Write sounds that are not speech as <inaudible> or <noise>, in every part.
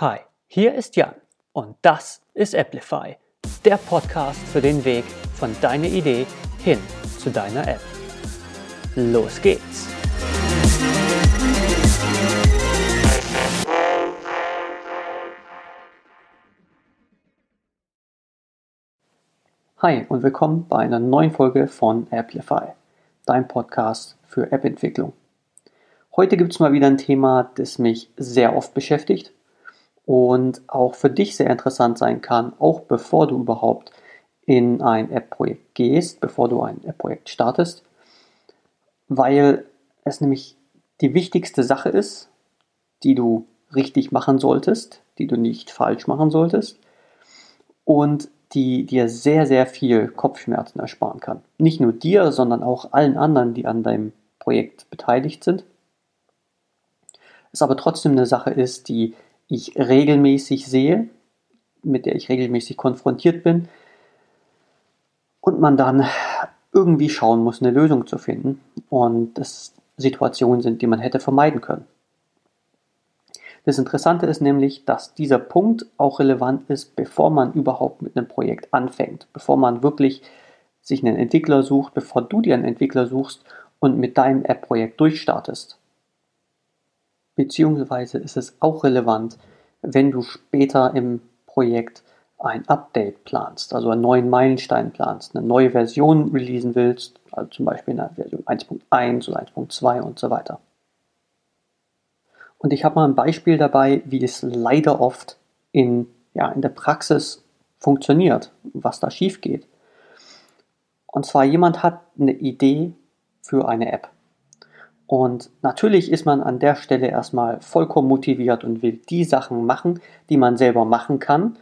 Hi, hier ist Jan und das ist Applify, der Podcast für den Weg von deiner Idee hin zu deiner App. Los geht's! Hi und willkommen bei einer neuen Folge von Applify, dein Podcast für App-Entwicklung. Heute gibt es mal wieder ein Thema, das mich sehr oft beschäftigt und auch für dich sehr interessant sein kann, auch bevor du überhaupt in ein App-Projekt gehst, bevor du ein App-Projekt startest, weil es nämlich die wichtigste Sache ist, die du richtig machen solltest, die du nicht falsch machen solltest und die dir sehr, sehr viel Kopfschmerzen ersparen kann. Nicht nur dir, sondern auch allen anderen, die an deinem Projekt beteiligt sind es aber trotzdem eine Sache ist, die ich regelmäßig sehe, mit der ich regelmäßig konfrontiert bin und man dann irgendwie schauen muss, eine Lösung zu finden und das Situationen sind, die man hätte vermeiden können. Das Interessante ist nämlich, dass dieser Punkt auch relevant ist, bevor man überhaupt mit einem Projekt anfängt, bevor man wirklich sich einen Entwickler sucht, bevor du dir einen Entwickler suchst und mit deinem App-Projekt durchstartest. Beziehungsweise ist es auch relevant, wenn du später im Projekt ein Update planst, also einen neuen Meilenstein planst, eine neue Version releasen willst, also zum Beispiel eine Version 1.1 oder 1.2 und so weiter. Und ich habe mal ein Beispiel dabei, wie es leider oft in, ja, in der Praxis funktioniert, was da schief geht. Und zwar jemand hat eine Idee für eine App. Und natürlich ist man an der Stelle erstmal vollkommen motiviert und will die Sachen machen, die man selber machen kann.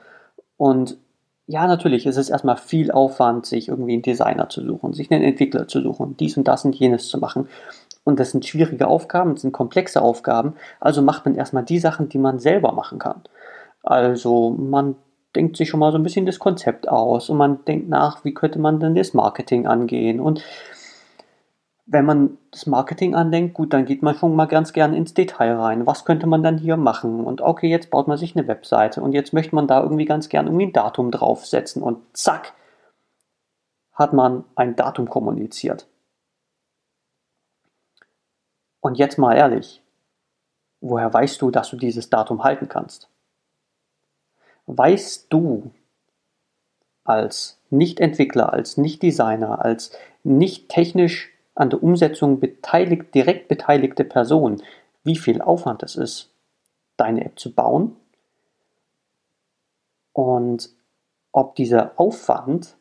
Und ja, natürlich ist es erstmal viel Aufwand, sich irgendwie einen Designer zu suchen, sich einen Entwickler zu suchen, dies und das und jenes zu machen. Und das sind schwierige Aufgaben, das sind komplexe Aufgaben. Also macht man erstmal die Sachen, die man selber machen kann. Also man denkt sich schon mal so ein bisschen das Konzept aus und man denkt nach, wie könnte man denn das Marketing angehen und wenn man das Marketing andenkt, gut, dann geht man schon mal ganz gern ins Detail rein. Was könnte man dann hier machen? Und okay, jetzt baut man sich eine Webseite und jetzt möchte man da irgendwie ganz gern irgendwie ein Datum draufsetzen und zack, hat man ein Datum kommuniziert. Und jetzt mal ehrlich, woher weißt du, dass du dieses Datum halten kannst? Weißt du als Nicht-Entwickler, als Nicht-Designer, als nicht technisch an der Umsetzung beteiligt, direkt beteiligte Person, wie viel Aufwand es ist, deine App zu bauen und ob dieser Aufwand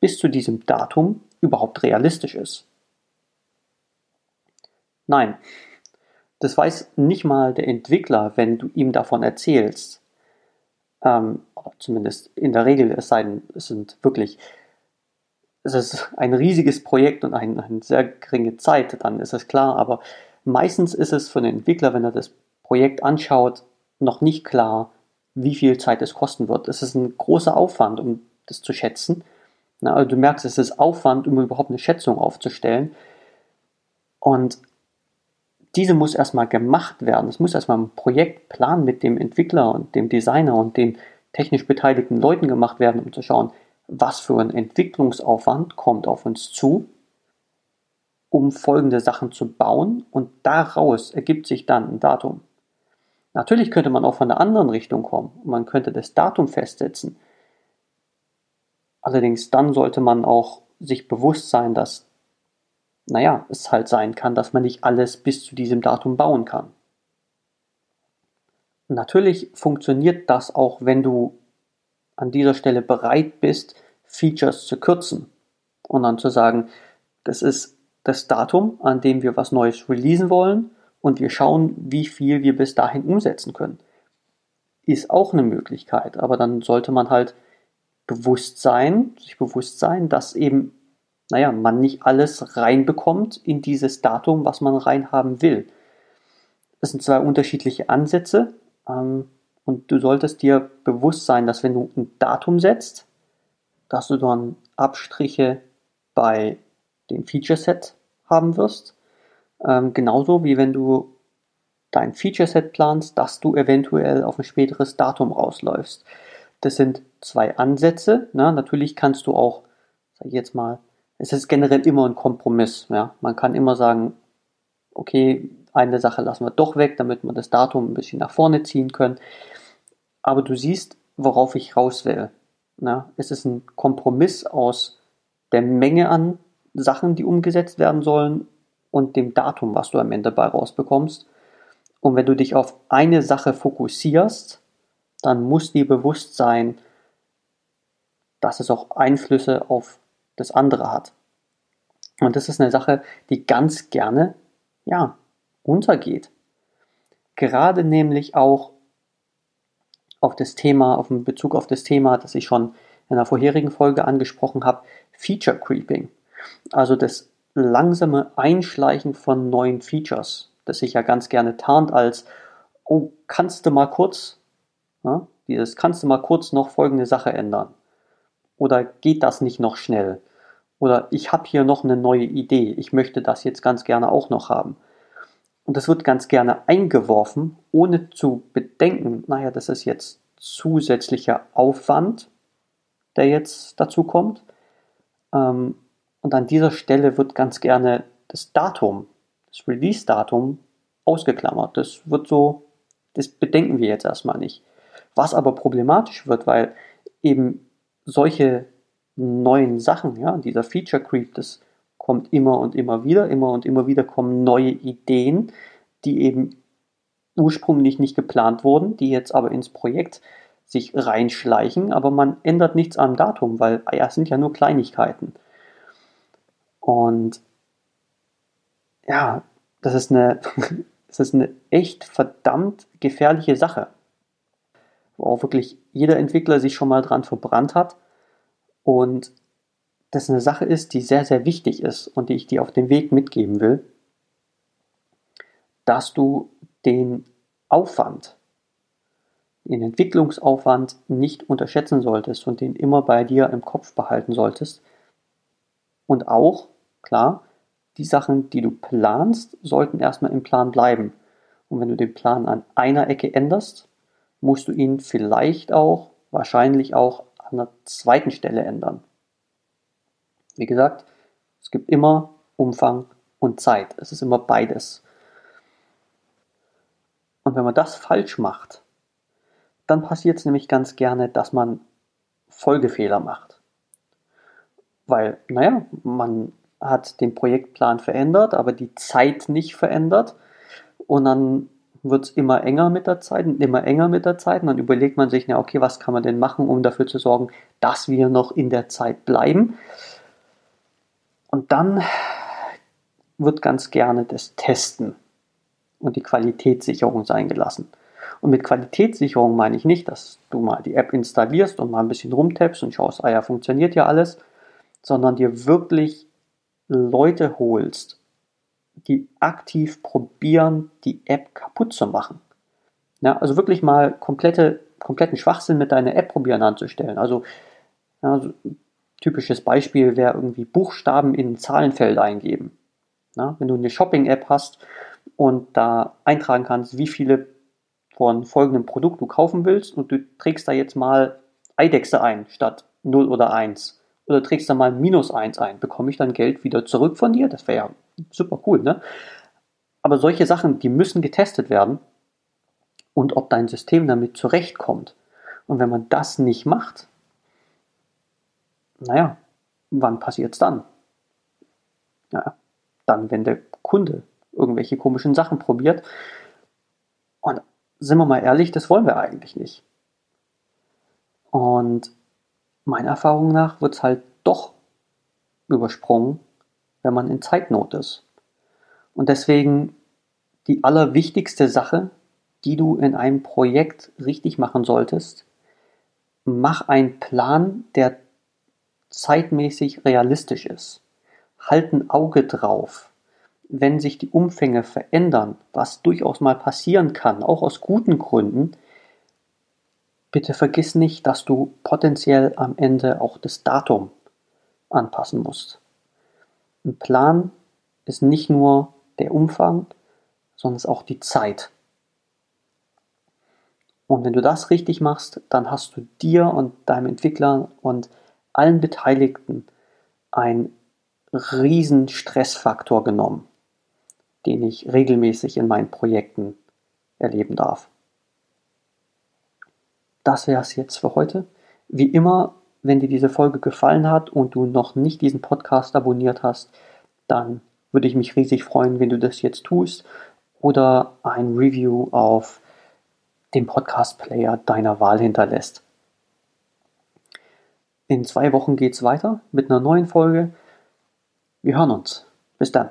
bis zu diesem Datum überhaupt realistisch ist. Nein, das weiß nicht mal der Entwickler, wenn du ihm davon erzählst. Ähm, zumindest in der Regel, es, sei denn, es sind wirklich es ist ein riesiges Projekt und eine, eine sehr geringe Zeit, dann ist es klar. Aber meistens ist es für den Entwickler, wenn er das Projekt anschaut, noch nicht klar, wie viel Zeit es kosten wird. Es ist ein großer Aufwand, um das zu schätzen. Na, also du merkst, es ist Aufwand, um überhaupt eine Schätzung aufzustellen. Und diese muss erstmal gemacht werden. Es muss erstmal ein Projektplan mit dem Entwickler und dem Designer und den technisch beteiligten Leuten gemacht werden, um zu schauen, was für ein Entwicklungsaufwand kommt auf uns zu, um folgende Sachen zu bauen und daraus ergibt sich dann ein Datum. Natürlich könnte man auch von der anderen Richtung kommen. Man könnte das Datum festsetzen. Allerdings dann sollte man auch sich bewusst sein, dass, naja, es halt sein kann, dass man nicht alles bis zu diesem Datum bauen kann. Natürlich funktioniert das auch, wenn du an dieser Stelle bereit bist, Features zu kürzen und dann zu sagen, das ist das Datum, an dem wir was Neues releasen wollen und wir schauen, wie viel wir bis dahin umsetzen können. Ist auch eine Möglichkeit, aber dann sollte man halt bewusst sein, sich bewusst sein, dass eben, naja, man nicht alles reinbekommt in dieses Datum, was man reinhaben will. Das sind zwei unterschiedliche Ansätze. Ähm, und du solltest dir bewusst sein, dass wenn du ein Datum setzt, dass du dann Abstriche bei dem Feature Set haben wirst. Ähm, genauso wie wenn du dein Feature-Set planst, dass du eventuell auf ein späteres Datum rausläufst. Das sind zwei Ansätze. Ne? Natürlich kannst du auch, sag ich jetzt mal, es ist generell immer ein Kompromiss. Ja? Man kann immer sagen, okay, eine Sache lassen wir doch weg, damit wir das Datum ein bisschen nach vorne ziehen können. Aber du siehst, worauf ich raus will. Ne? Es ist ein Kompromiss aus der Menge an Sachen, die umgesetzt werden sollen und dem Datum, was du am Ende bei rausbekommst. Und wenn du dich auf eine Sache fokussierst, dann muss dir bewusst sein, dass es auch Einflüsse auf das andere hat. Und das ist eine Sache, die ganz gerne, ja, untergeht. Gerade nämlich auch auf das Thema, auf den Bezug auf das Thema, das ich schon in der vorherigen Folge angesprochen habe, Feature Creeping. Also das langsame Einschleichen von neuen Features, das sich ja ganz gerne tarnt als, oh, kannst du mal kurz, ja, dieses kannst du mal kurz noch folgende Sache ändern. Oder geht das nicht noch schnell? Oder ich habe hier noch eine neue Idee, ich möchte das jetzt ganz gerne auch noch haben. Und das wird ganz gerne eingeworfen, ohne zu bedenken, naja, das ist jetzt zusätzlicher Aufwand, der jetzt dazu kommt. Ähm, und an dieser Stelle wird ganz gerne das Datum, das Release-Datum ausgeklammert. Das wird so, das bedenken wir jetzt erstmal nicht. Was aber problematisch wird, weil eben solche neuen Sachen, ja, dieser Feature Creep, das kommt immer und immer wieder, immer und immer wieder kommen neue Ideen, die eben ursprünglich nicht geplant wurden, die jetzt aber ins Projekt sich reinschleichen, aber man ändert nichts am Datum, weil ja, sind ja nur Kleinigkeiten. Und ja, das ist eine, <laughs> das ist eine echt verdammt gefährliche Sache, wo auch wirklich jeder Entwickler sich schon mal dran verbrannt hat und das eine Sache ist, die sehr, sehr wichtig ist und die ich dir auf dem Weg mitgeben will, dass du den Aufwand, den Entwicklungsaufwand nicht unterschätzen solltest und den immer bei dir im Kopf behalten solltest. Und auch, klar, die Sachen, die du planst, sollten erstmal im Plan bleiben. Und wenn du den Plan an einer Ecke änderst, musst du ihn vielleicht auch, wahrscheinlich auch an der zweiten Stelle ändern. Wie gesagt, es gibt immer Umfang und Zeit. Es ist immer beides. Und wenn man das falsch macht, dann passiert es nämlich ganz gerne, dass man Folgefehler macht. Weil, naja, man hat den Projektplan verändert, aber die Zeit nicht verändert. Und dann wird es immer enger mit der Zeit und immer enger mit der Zeit. Und dann überlegt man sich, na okay, was kann man denn machen, um dafür zu sorgen, dass wir noch in der Zeit bleiben. Und dann wird ganz gerne das Testen und die Qualitätssicherung sein gelassen. Und mit Qualitätssicherung meine ich nicht, dass du mal die App installierst und mal ein bisschen rumtappst und schaust, ah ja, funktioniert ja alles, sondern dir wirklich Leute holst, die aktiv probieren, die App kaputt zu machen. Ja, also wirklich mal komplette, kompletten Schwachsinn mit deiner App probieren anzustellen. Also, ja, so typisches Beispiel wäre irgendwie Buchstaben in ein Zahlenfeld eingeben. Ja, wenn du eine Shopping-App hast und da eintragen kannst, wie viele von folgendem Produkt du kaufen willst und du trägst da jetzt mal Eidechse ein statt 0 oder 1 oder trägst da mal minus 1 ein, bekomme ich dann Geld wieder zurück von dir? Das wäre ja super cool, ne? Aber solche Sachen, die müssen getestet werden und ob dein System damit zurechtkommt. Und wenn man das nicht macht, naja, wann passiert es dann? Ja, dann, wenn der Kunde irgendwelche komischen Sachen probiert. Und sind wir mal ehrlich, das wollen wir eigentlich nicht. Und meiner Erfahrung nach wird es halt doch übersprungen, wenn man in Zeitnot ist. Und deswegen die allerwichtigste Sache, die du in einem Projekt richtig machen solltest, mach einen Plan, der zeitmäßig realistisch ist. Halt ein Auge drauf, wenn sich die Umfänge verändern, was durchaus mal passieren kann, auch aus guten Gründen, bitte vergiss nicht, dass du potenziell am Ende auch das Datum anpassen musst. Ein Plan ist nicht nur der Umfang, sondern es ist auch die Zeit. Und wenn du das richtig machst, dann hast du dir und deinem Entwickler und allen Beteiligten einen riesen Stressfaktor genommen, den ich regelmäßig in meinen Projekten erleben darf. Das wäre es jetzt für heute. Wie immer, wenn dir diese Folge gefallen hat und du noch nicht diesen Podcast abonniert hast, dann würde ich mich riesig freuen, wenn du das jetzt tust oder ein Review auf dem Podcast-Player deiner Wahl hinterlässt. In zwei Wochen geht es weiter mit einer neuen Folge. Wir hören uns. Bis dann.